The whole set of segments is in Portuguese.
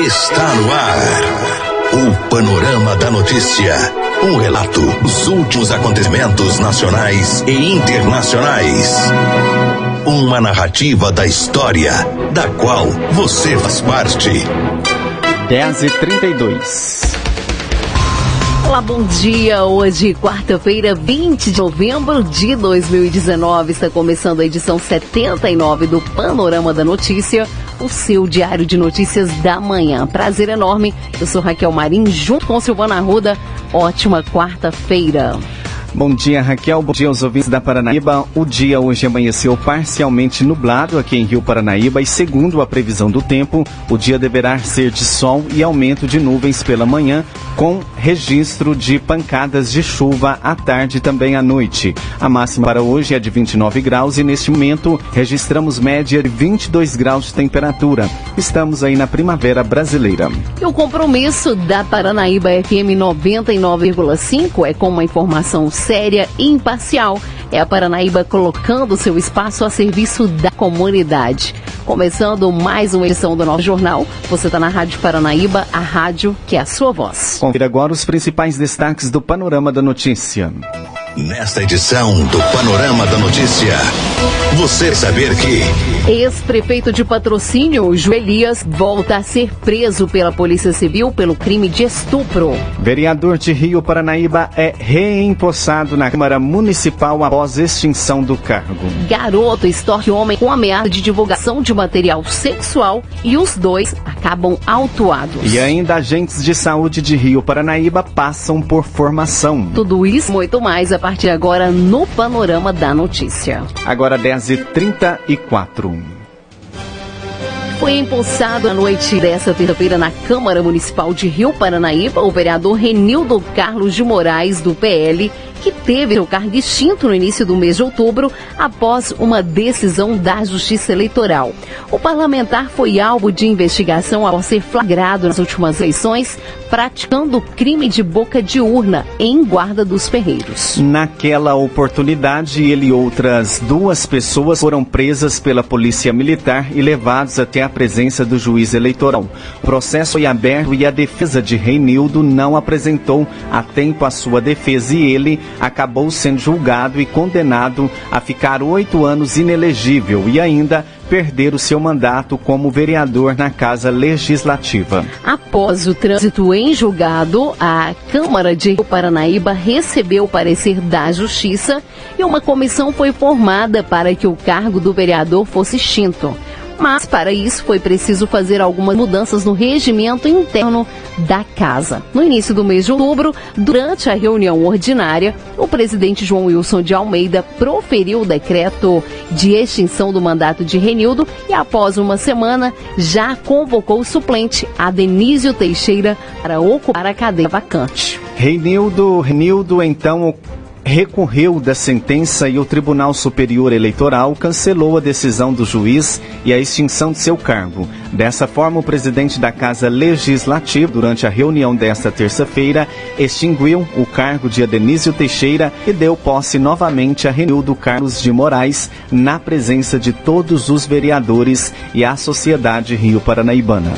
Está no ar. O Panorama da Notícia. Um relato dos últimos acontecimentos nacionais e internacionais. Uma narrativa da história, da qual você faz parte. 10 e 32 Olá, bom dia. Hoje, quarta-feira, 20 de novembro de 2019, está começando a edição 79 do Panorama da Notícia, o seu diário de notícias da manhã. Prazer enorme. Eu sou Raquel Marim, junto com Silvana Arruda. Ótima quarta-feira. Bom dia, Raquel. Bom dia aos ouvintes da Paranaíba. O dia hoje amanheceu parcialmente nublado aqui em Rio Paranaíba e, segundo a previsão do tempo, o dia deverá ser de sol e aumento de nuvens pela manhã, com registro de pancadas de chuva à tarde e também à noite. A máxima para hoje é de 29 graus e, neste momento, registramos média de 22 graus de temperatura. Estamos aí na primavera brasileira. E o compromisso da Paranaíba FM 99,5 é com uma informação séria e imparcial. É a Paranaíba colocando seu espaço a serviço da comunidade. Começando mais uma edição do nosso jornal, você está na Rádio Paranaíba, a rádio que é a sua voz. Confira agora os principais destaques do Panorama da Notícia. Nesta edição do Panorama da Notícia, você saber que. Ex-prefeito de patrocínio, Joelias, volta a ser preso pela Polícia Civil pelo crime de estupro. Vereador de Rio Paranaíba é reempossado na Câmara Municipal após extinção do cargo. Garoto extorque homem com ameaça de divulgação de material sexual e os dois acabam autuados. E ainda agentes de saúde de Rio Paranaíba passam por formação. Tudo isso muito mais a partir de agora no Panorama da Notícia. Agora 10h34. Foi empossado à noite desta terça-feira na Câmara Municipal de Rio Paranaíba o vereador Renildo Carlos de Moraes, do PL, que teve seu cargo extinto no início do mês de outubro após uma decisão da Justiça Eleitoral. O parlamentar foi alvo de investigação ao ser flagrado nas últimas eleições praticando crime de boca de urna em Guarda dos Ferreiros. Naquela oportunidade, ele e outras duas pessoas foram presas pela Polícia Militar e levados até a presença do juiz eleitoral. O processo foi aberto e a defesa de Reinildo não apresentou a tempo a sua defesa e ele acabou sendo julgado e condenado a ficar oito anos inelegível e ainda perder o seu mandato como vereador na Casa Legislativa. Após o trânsito em julgado, a Câmara de Paranaíba recebeu o parecer da Justiça e uma comissão foi formada para que o cargo do vereador fosse extinto mas para isso foi preciso fazer algumas mudanças no regimento interno da casa. No início do mês de outubro, durante a reunião ordinária, o presidente João Wilson de Almeida proferiu o decreto de extinção do mandato de Renildo e após uma semana já convocou o suplente Adenísio Teixeira para ocupar a cadeira vacante. Reinildo, Renildo então recorreu da sentença e o Tribunal Superior Eleitoral cancelou a decisão do juiz e a extinção de seu cargo. Dessa forma, o presidente da Casa Legislativa, durante a reunião desta terça-feira, extinguiu o cargo de Adenísio Teixeira e deu posse novamente a Renildo Carlos de Moraes, na presença de todos os vereadores e a sociedade Rio Paranaibana.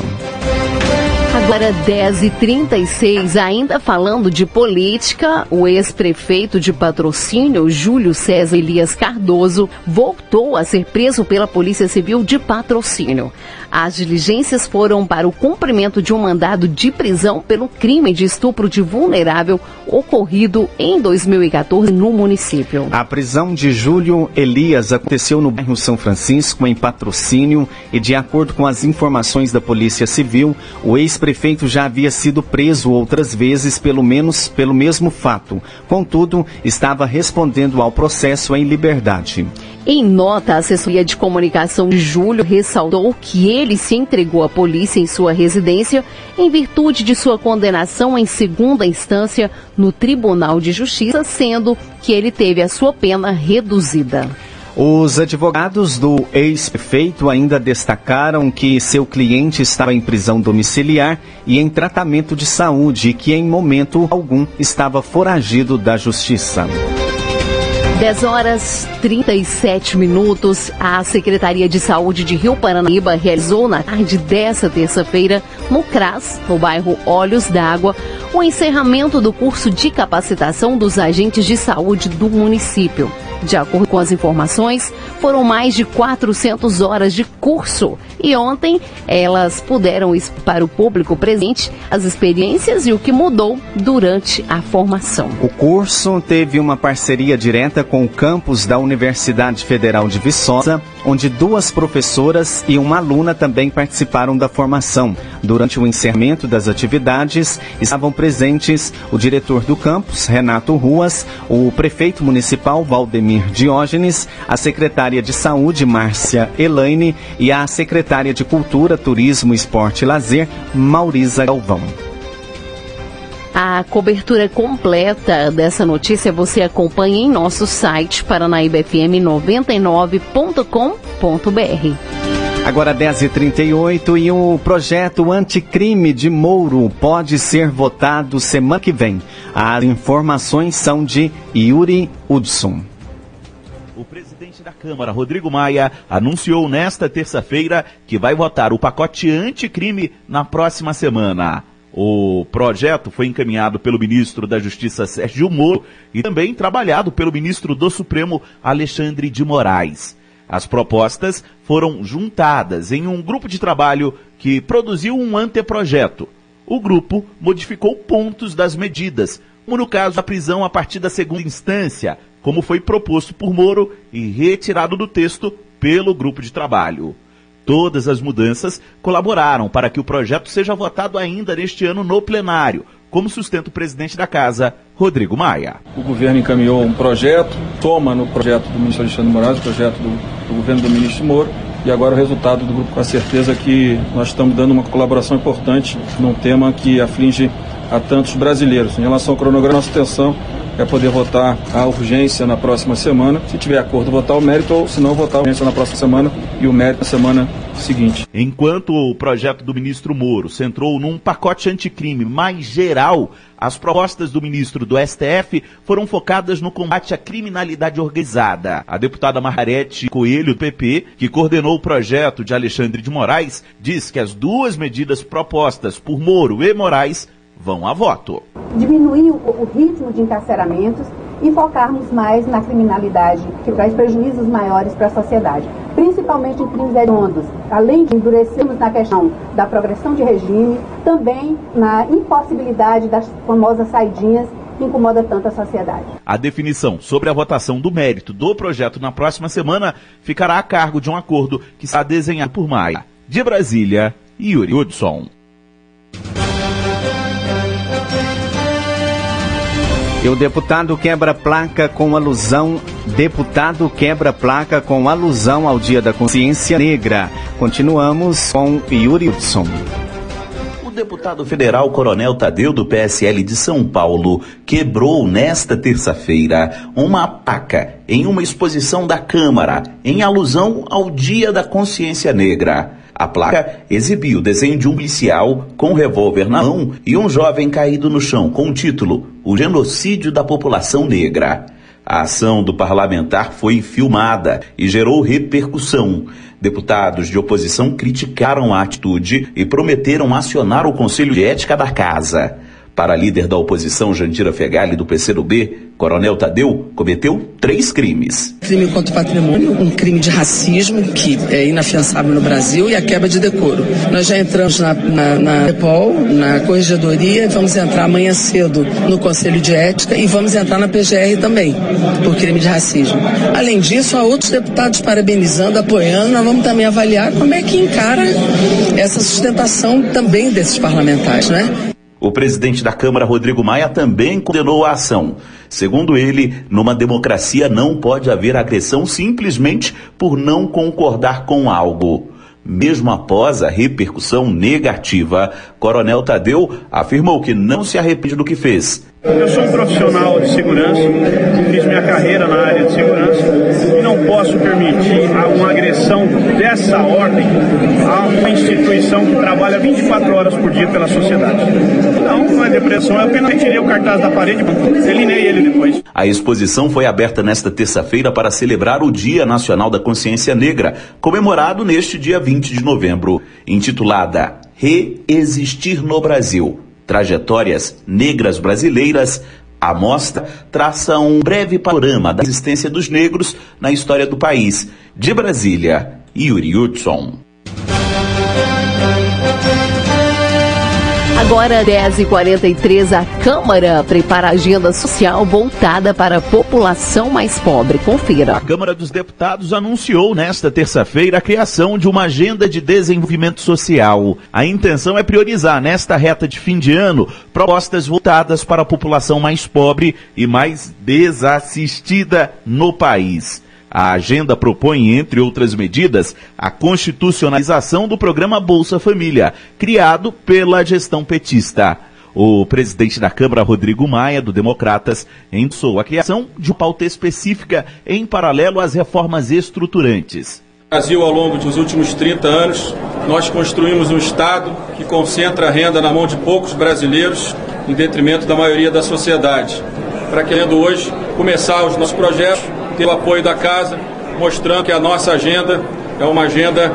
Agora 10h36, ainda falando de política, o ex-prefeito de patrocínio, Júlio César Elias Cardoso, voltou a ser preso pela Polícia Civil de patrocínio. As diligências foram para o cumprimento de um mandado de prisão pelo crime de estupro de vulnerável ocorrido em 2014 no município. A prisão de Júlio Elias aconteceu no bairro São Francisco, em patrocínio, e de acordo com as informações da Polícia Civil, o ex-prefeito já havia sido preso outras vezes pelo menos pelo mesmo fato. Contudo, estava respondendo ao processo em liberdade. Em nota, a assessoria de comunicação de Júlio ressaltou que ele se entregou à polícia em sua residência em virtude de sua condenação em segunda instância no Tribunal de Justiça, sendo que ele teve a sua pena reduzida. Os advogados do ex-prefeito ainda destacaram que seu cliente estava em prisão domiciliar e em tratamento de saúde e que em momento algum estava foragido da justiça. 10 horas 37 minutos. A Secretaria de Saúde de Rio Paranaíba realizou na tarde dessa terça-feira, no CRAS, no bairro Olhos d'Água, o encerramento do curso de capacitação dos agentes de saúde do município. De acordo com as informações, foram mais de 400 horas de curso e ontem elas puderam para o público presente as experiências e o que mudou durante a formação. O curso teve uma parceria direta com o campus da Universidade Federal de Viçosa, onde duas professoras e uma aluna também participaram da formação. Durante o encerramento das atividades, estavam presentes o diretor do campus, Renato Ruas, o prefeito municipal, Valdemir Diógenes, a secretária de Saúde, Márcia Elaine, e a secretária de Cultura, Turismo, Esporte e Lazer, Maurisa Galvão. A cobertura completa dessa notícia você acompanha em nosso site paranaíbafm99.com.br. Agora 10h38 e o projeto anticrime de Mouro pode ser votado semana que vem. As informações são de Yuri Hudson. O presidente da Câmara, Rodrigo Maia, anunciou nesta terça-feira que vai votar o pacote anticrime na próxima semana. O projeto foi encaminhado pelo ministro da Justiça Sérgio Moro e também trabalhado pelo ministro do Supremo Alexandre de Moraes. As propostas foram juntadas em um grupo de trabalho que produziu um anteprojeto. O grupo modificou pontos das medidas, como no caso da prisão a partir da segunda instância, como foi proposto por Moro e retirado do texto pelo grupo de trabalho. Todas as mudanças colaboraram para que o projeto seja votado ainda neste ano no plenário, como sustenta o presidente da casa, Rodrigo Maia. O governo encaminhou um projeto, toma no projeto do ministro Alexandre Moraes, o projeto do, do governo do ministro Moro, e agora o resultado do grupo com a certeza que nós estamos dando uma colaboração importante num tema que aflige a tantos brasileiros. Em relação ao cronograma, nossa atenção é poder votar a urgência na próxima semana. Se tiver acordo, votar o mérito, ou se não, votar a urgência na próxima semana e o mérito na semana seguinte. Enquanto o projeto do ministro Moro centrou num pacote anticrime mais geral, as propostas do ministro do STF foram focadas no combate à criminalidade organizada. A deputada Margarete Coelho, do PP, que coordenou o projeto de Alexandre de Moraes, diz que as duas medidas propostas por Moro e Moraes vão a voto. Diminuir o, ritmo de encarceramentos e focarmos mais na criminalidade, que traz prejuízos maiores para a sociedade, principalmente em crimes hediondos. Além de endurecermos na questão da progressão de regime, também na impossibilidade das famosas saidinhas que incomoda tanto a sociedade. A definição sobre a votação do mérito do projeto na próxima semana ficará a cargo de um acordo que está desenhado por Maia. De Brasília, Yuri Hudson. E o deputado quebra placa com alusão. Deputado quebra placa com alusão ao Dia da Consciência Negra. Continuamos com Yuri Hudson. O deputado federal Coronel Tadeu do PSL de São Paulo quebrou nesta terça-feira uma placa em uma exposição da Câmara em alusão ao Dia da Consciência Negra. A placa exibia o desenho de um policial com um revólver na mão e um jovem caído no chão com o título O Genocídio da População Negra. A ação do parlamentar foi filmada e gerou repercussão. Deputados de oposição criticaram a atitude e prometeram acionar o Conselho de Ética da Casa. Para a líder da oposição, Jandira Fegali, do PCdoB, Coronel Tadeu cometeu três crimes. Crime contra o patrimônio, um crime de racismo, que é inafiançável no Brasil, e a quebra de decoro. Nós já entramos na, na, na EPOL, na Corregedoria, vamos entrar amanhã cedo no Conselho de Ética e vamos entrar na PGR também, por crime de racismo. Além disso, há outros deputados parabenizando, apoiando, nós vamos também avaliar como é que encara essa sustentação também desses parlamentares, né? O presidente da Câmara, Rodrigo Maia, também condenou a ação. Segundo ele, numa democracia não pode haver agressão simplesmente por não concordar com algo. Mesmo após a repercussão negativa, Coronel Tadeu afirmou que não se arrepende do que fez. Eu sou um profissional de segurança, fiz minha carreira na área de segurança posso permitir uma agressão dessa ordem a uma instituição que trabalha 24 horas por dia pela sociedade. Não, não é depressão, eu apenas tirei o cartaz da parede, delinei ele depois. A exposição foi aberta nesta terça-feira para celebrar o Dia Nacional da Consciência Negra, comemorado neste dia 20 de novembro, intitulada Reexistir no Brasil. Trajetórias negras brasileiras a mostra traça um breve panorama da existência dos negros na história do país. De Brasília, Yuri Hudson. Agora, 10h43, a Câmara prepara agenda social voltada para a população mais pobre. Confira. A Câmara dos Deputados anunciou nesta terça-feira a criação de uma agenda de desenvolvimento social. A intenção é priorizar, nesta reta de fim de ano, propostas voltadas para a população mais pobre e mais desassistida no país. A agenda propõe, entre outras medidas, a constitucionalização do programa Bolsa Família, criado pela gestão petista. O presidente da Câmara, Rodrigo Maia, do Democratas, endossou a criação de uma pauta específica em paralelo às reformas estruturantes. Brasil, ao longo dos últimos 30 anos, nós construímos um Estado que concentra a renda na mão de poucos brasileiros, em detrimento da maioria da sociedade. Para querendo hoje começar os nossos projetos ter o apoio da casa, mostrando que a nossa agenda é uma agenda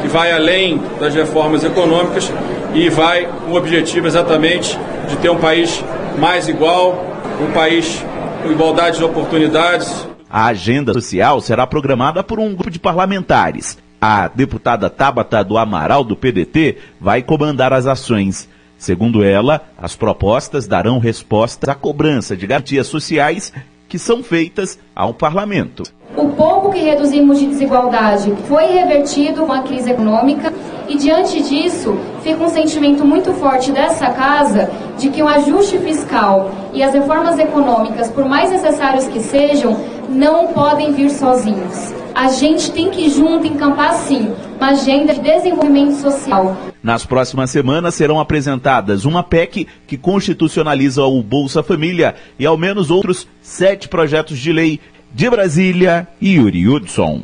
que vai além das reformas econômicas e vai com o objetivo exatamente de ter um país mais igual, um país com igualdade de oportunidades. A agenda social será programada por um grupo de parlamentares. A deputada Tabata do Amaral, do PDT, vai comandar as ações. Segundo ela, as propostas darão respostas à cobrança de garantias sociais que são feitas ao parlamento. O pouco que reduzimos de desigualdade foi revertido com a crise econômica e diante disso fica um sentimento muito forte dessa casa de que o ajuste fiscal e as reformas econômicas, por mais necessários que sejam, não podem vir sozinhos. A gente tem que junto encampar sim uma agenda de desenvolvimento social. Nas próximas semanas serão apresentadas uma PEC que constitucionaliza o Bolsa Família e ao menos outros sete projetos de lei. De Brasília, Yuri Hudson.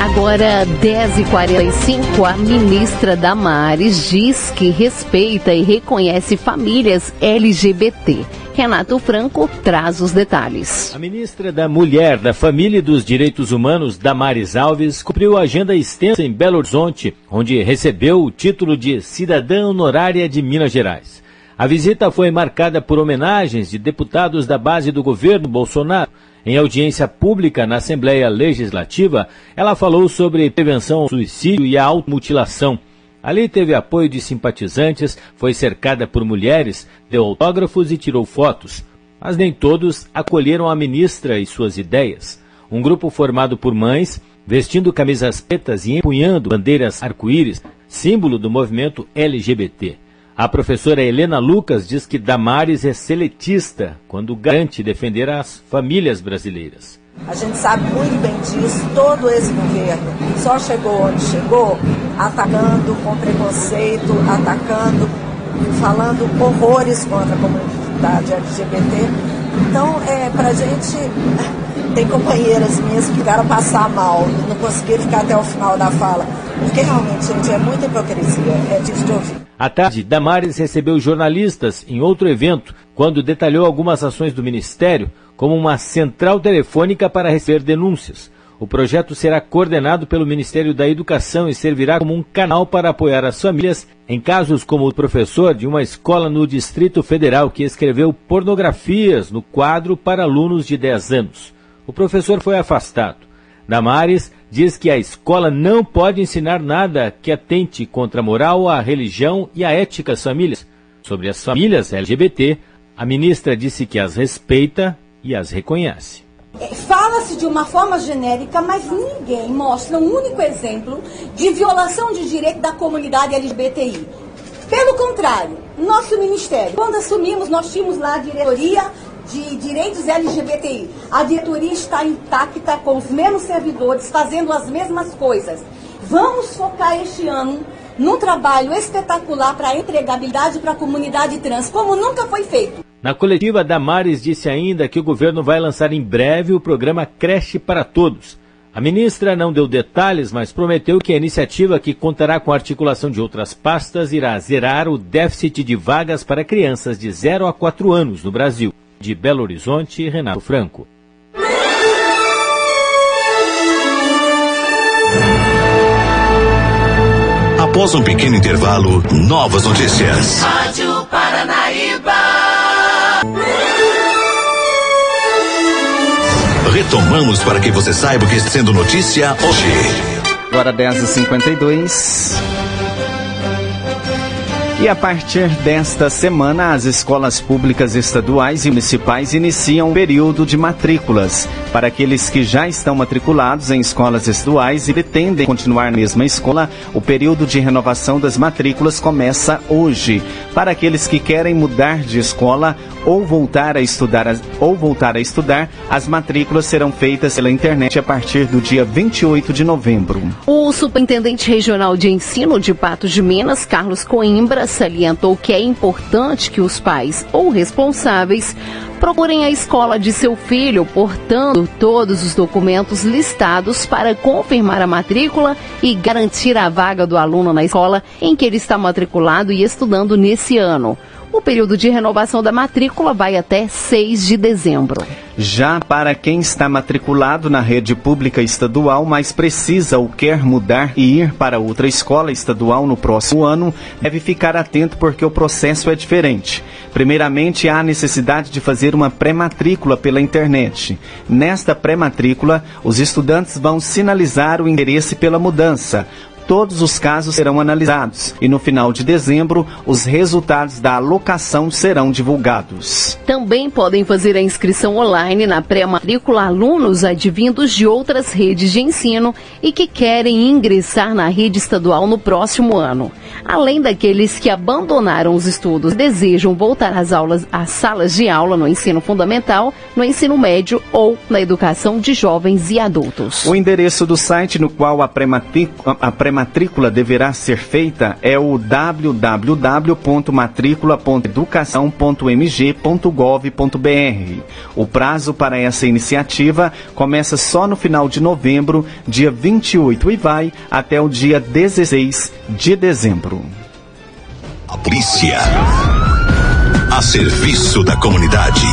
Agora, 10h45, a ministra Damares diz que respeita e reconhece famílias LGBT. Renato Franco traz os detalhes. A ministra da Mulher, da Família e dos Direitos Humanos, Damares Alves, cumpriu agenda extensa em Belo Horizonte, onde recebeu o título de Cidadã Honorária de Minas Gerais. A visita foi marcada por homenagens de deputados da base do governo Bolsonaro. Em audiência pública na Assembleia Legislativa, ela falou sobre prevenção ao suicídio e à automutilação. Ali teve apoio de simpatizantes, foi cercada por mulheres, deu autógrafos e tirou fotos. Mas nem todos acolheram a ministra e suas ideias. Um grupo formado por mães, vestindo camisas pretas e empunhando bandeiras arco-íris, símbolo do movimento LGBT. A professora Helena Lucas diz que Damares é seletista quando garante defender as famílias brasileiras. A gente sabe muito bem disso, todo esse governo só chegou onde chegou atacando com preconceito, atacando, falando horrores contra a comunidade LGBT. Então, é, pra gente, tem companheiras minhas que ficaram passar mal, não conseguiram ficar até o final da fala. Porque realmente, gente, é muita hipocrisia, é difícil de ouvir. À tarde, Damares recebeu jornalistas em outro evento, quando detalhou algumas ações do Ministério, como uma central telefônica para receber denúncias. O projeto será coordenado pelo Ministério da Educação e servirá como um canal para apoiar as famílias em casos como o professor de uma escola no Distrito Federal que escreveu pornografias no quadro para alunos de 10 anos. O professor foi afastado. Damares diz que a escola não pode ensinar nada que atente contra a moral, a religião e a ética das famílias. Sobre as famílias LGBT, a ministra disse que as respeita e as reconhece. Fala-se de uma forma genérica, mas ninguém mostra um único exemplo de violação de direito da comunidade LGBTI. Pelo contrário, nosso ministério, quando assumimos, nós tínhamos lá a diretoria de direitos LGBTI. A diretoria está intacta com os mesmos servidores, fazendo as mesmas coisas. Vamos focar este ano num trabalho espetacular para a entregabilidade para a comunidade trans, como nunca foi feito. Na coletiva, Damares disse ainda que o governo vai lançar em breve o programa Creche para Todos. A ministra não deu detalhes, mas prometeu que a iniciativa, que contará com a articulação de outras pastas, irá zerar o déficit de vagas para crianças de 0 a 4 anos no Brasil. De Belo Horizonte, Renato Franco. Após um pequeno intervalo, novas notícias. Retomamos para que você saiba o que está sendo notícia hoje. Agora 10h52. E a partir desta semana, as escolas públicas estaduais e municipais iniciam o período de matrículas. Para aqueles que já estão matriculados em escolas estaduais e pretendem continuar na mesma escola, o período de renovação das matrículas começa hoje. Para aqueles que querem mudar de escola ou voltar a estudar, ou voltar a estudar, as matrículas serão feitas pela internet a partir do dia 28 de novembro. O superintendente regional de ensino de Patos de Minas, Carlos Coimbra, salientou que é importante que os pais ou responsáveis procurem a escola de seu filho, portando todos os documentos listados para confirmar a matrícula e garantir a vaga do aluno na escola em que ele está matriculado e estudando nesse ano. O período de renovação da matrícula vai até 6 de dezembro. Já para quem está matriculado na rede pública estadual, mas precisa ou quer mudar e ir para outra escola estadual no próximo ano, deve ficar atento porque o processo é diferente. Primeiramente, há a necessidade de fazer uma pré-matrícula pela internet. Nesta pré-matrícula, os estudantes vão sinalizar o interesse pela mudança todos os casos serão analisados e no final de dezembro os resultados da alocação serão divulgados. Também podem fazer a inscrição online na pré-matrícula alunos advindos de outras redes de ensino e que querem ingressar na rede estadual no próximo ano. Além daqueles que abandonaram os estudos e desejam voltar às aulas, às salas de aula no ensino fundamental, no ensino médio ou na educação de jovens e adultos. O endereço do site no qual a pré-matrícula pré matrícula deverá ser feita é o www.matricula.educação.mg.gov.br. O prazo para essa iniciativa começa só no final de novembro, dia 28, e vai até o dia 16 de dezembro. A polícia. A serviço da comunidade.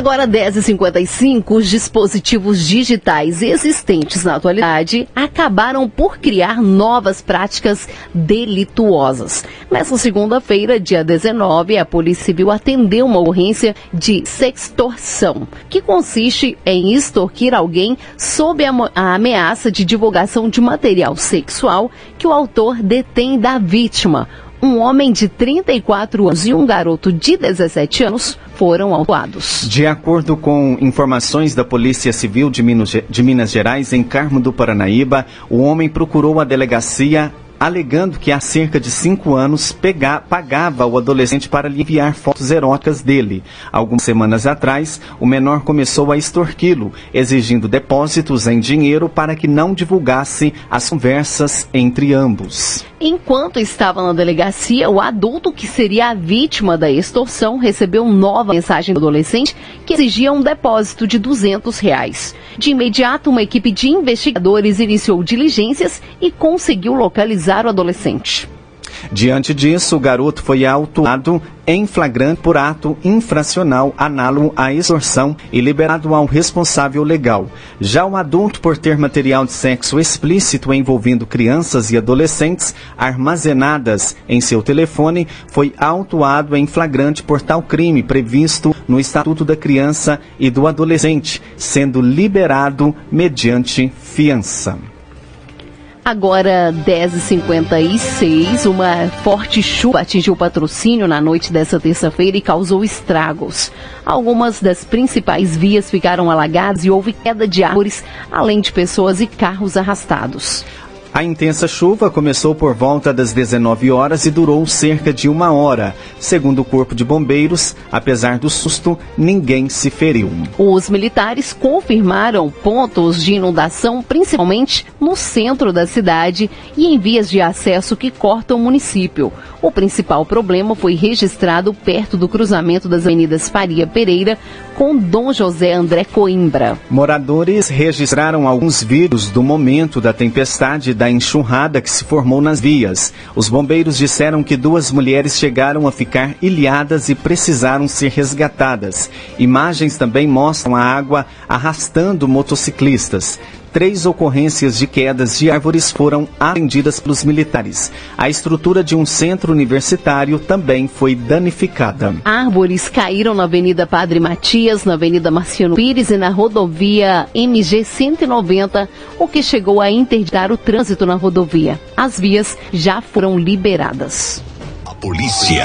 Agora, 10h55, os dispositivos digitais existentes na atualidade acabaram por criar novas práticas delituosas. Nessa segunda-feira, dia 19, a Polícia Civil atendeu uma ocorrência de sextorção, que consiste em extorquir alguém sob a, a ameaça de divulgação de material sexual que o autor detém da vítima um homem de 34 anos e um garoto de 17 anos foram autuados. De acordo com informações da Polícia Civil de Minas, de Minas Gerais, em Carmo do Paranaíba, o homem procurou a delegacia alegando que há cerca de cinco anos pega, pagava o adolescente para lhe enviar fotos eróticas dele. Algumas semanas atrás, o menor começou a extorquí-lo, exigindo depósitos em dinheiro para que não divulgasse as conversas entre ambos. Enquanto estava na delegacia, o adulto que seria a vítima da extorsão recebeu nova mensagem do adolescente que exigia um depósito de 200 reais. De imediato, uma equipe de investigadores iniciou diligências e conseguiu localizar o adolescente. Diante disso, o garoto foi autuado em flagrante por ato infracional análogo à extorsão e liberado ao responsável legal. Já o adulto, por ter material de sexo explícito envolvendo crianças e adolescentes armazenadas em seu telefone, foi autuado em flagrante por tal crime previsto no Estatuto da Criança e do Adolescente, sendo liberado mediante fiança. Agora, 10h56, uma forte chuva atingiu o patrocínio na noite dessa terça-feira e causou estragos. Algumas das principais vias ficaram alagadas e houve queda de árvores, além de pessoas e carros arrastados. A intensa chuva começou por volta das 19 horas e durou cerca de uma hora. Segundo o Corpo de Bombeiros, apesar do susto, ninguém se feriu. Os militares confirmaram pontos de inundação, principalmente no centro da cidade e em vias de acesso que cortam o município. O principal problema foi registrado perto do cruzamento das avenidas Faria Pereira com Dom José André Coimbra. Moradores registraram alguns vídeos do momento da tempestade da enxurrada que se formou nas vias. Os bombeiros disseram que duas mulheres chegaram a ficar ilhadas e precisaram ser resgatadas. Imagens também mostram a água arrastando motociclistas três ocorrências de quedas de árvores foram atendidas pelos militares. A estrutura de um centro universitário também foi danificada. Árvores caíram na Avenida Padre Matias, na Avenida Marciano Pires e na rodovia MG 190, o que chegou a interditar o trânsito na rodovia. As vias já foram liberadas. A polícia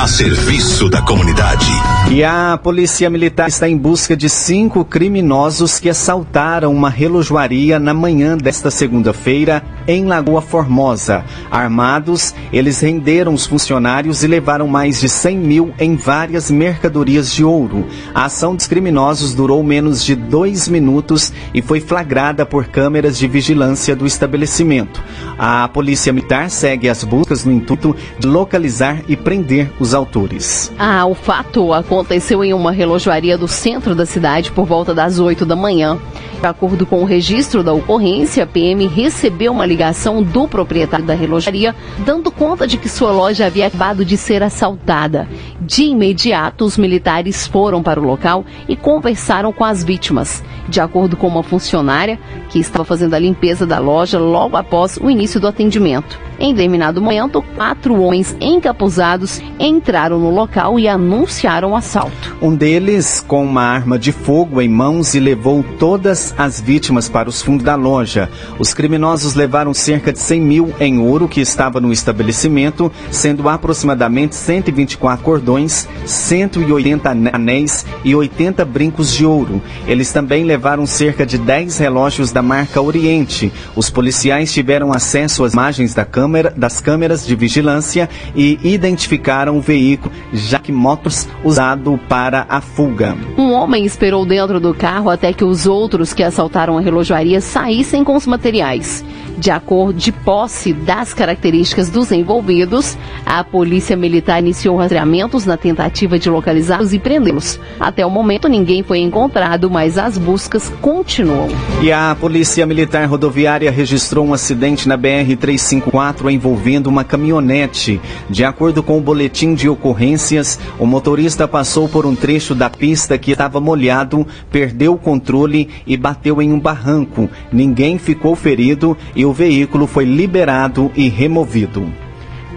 a serviço da comunidade. E a Polícia Militar está em busca de cinco criminosos que assaltaram uma relojoaria na manhã desta segunda-feira em Lagoa Formosa. Armados, eles renderam os funcionários e levaram mais de 100 mil em várias mercadorias de ouro. A ação dos criminosos durou menos de dois minutos e foi flagrada por câmeras de vigilância do estabelecimento. A Polícia Militar segue as buscas no intuito de localizar e prender os autores. Ah, o fato aconteceu em uma relojoaria do centro da cidade por volta das 8 da manhã. De acordo com o registro da ocorrência, a PM recebeu uma ligação do proprietário da relojaria, dando conta de que sua loja havia acabado de ser assaltada. De imediato, os militares foram para o local e conversaram com as vítimas. De acordo com uma funcionária que estava fazendo a limpeza da loja logo após o início do atendimento. Em determinado momento, quatro homens encapuzados entraram no local e anunciaram o assalto. Um deles com uma arma de fogo em mãos e levou todas as vítimas para os fundos da loja. Os criminosos levaram cerca de 100 mil em ouro que estava no estabelecimento, sendo aproximadamente 124 cordões, 180 anéis e 80 brincos de ouro. Eles também levaram cerca de 10 relógios da marca Oriente. Os policiais tiveram acesso às imagens da câmera câmera, das câmeras de vigilância e identificaram o veículo Jack Motors usado para a fuga. Um homem esperou dentro do carro até que os outros que assaltaram a relojaria saíssem com os materiais. De acordo de posse das características dos envolvidos, a polícia militar iniciou rastreamentos na tentativa de localizá-los e prendê-los. Até o momento ninguém foi encontrado, mas as buscas continuam. E a polícia militar rodoviária registrou um acidente na BR 354 envolvendo uma caminhonete. De acordo com o boletim de ocorrências, o motorista passou por um trecho da pista que estava molhado, perdeu o controle e bateu em um barranco. Ninguém ficou ferido e o veículo foi liberado e removido.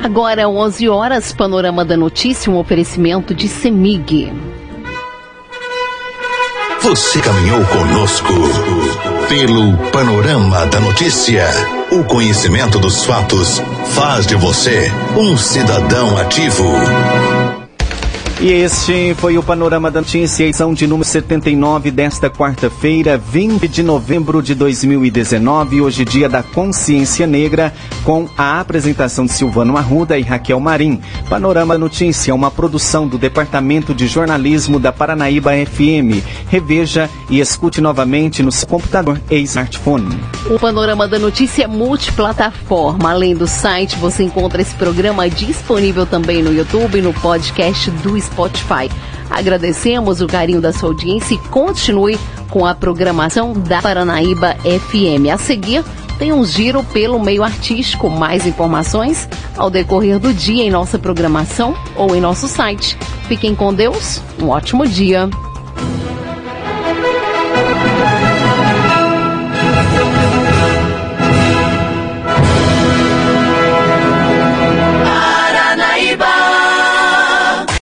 Agora, 11 horas, Panorama da Notícia, um oferecimento de Semig. Você caminhou conosco pelo Panorama da Notícia. O conhecimento dos fatos faz de você um cidadão ativo. E este foi o Panorama da Notícia, edição de número 79 desta quarta-feira, 20 de novembro de 2019, hoje dia da Consciência Negra, com a apresentação de Silvano Arruda e Raquel Marim. Panorama Notícia, uma produção do Departamento de Jornalismo da Paranaíba FM. Reveja e escute novamente no seu computador e smartphone. O Panorama da Notícia é multiplataforma. Além do site, você encontra esse programa disponível também no YouTube e no podcast do Spotify. Agradecemos o carinho da sua audiência e continue com a programação da Paranaíba FM. A seguir, tem um giro pelo meio artístico. Mais informações ao decorrer do dia em nossa programação ou em nosso site. Fiquem com Deus, um ótimo dia.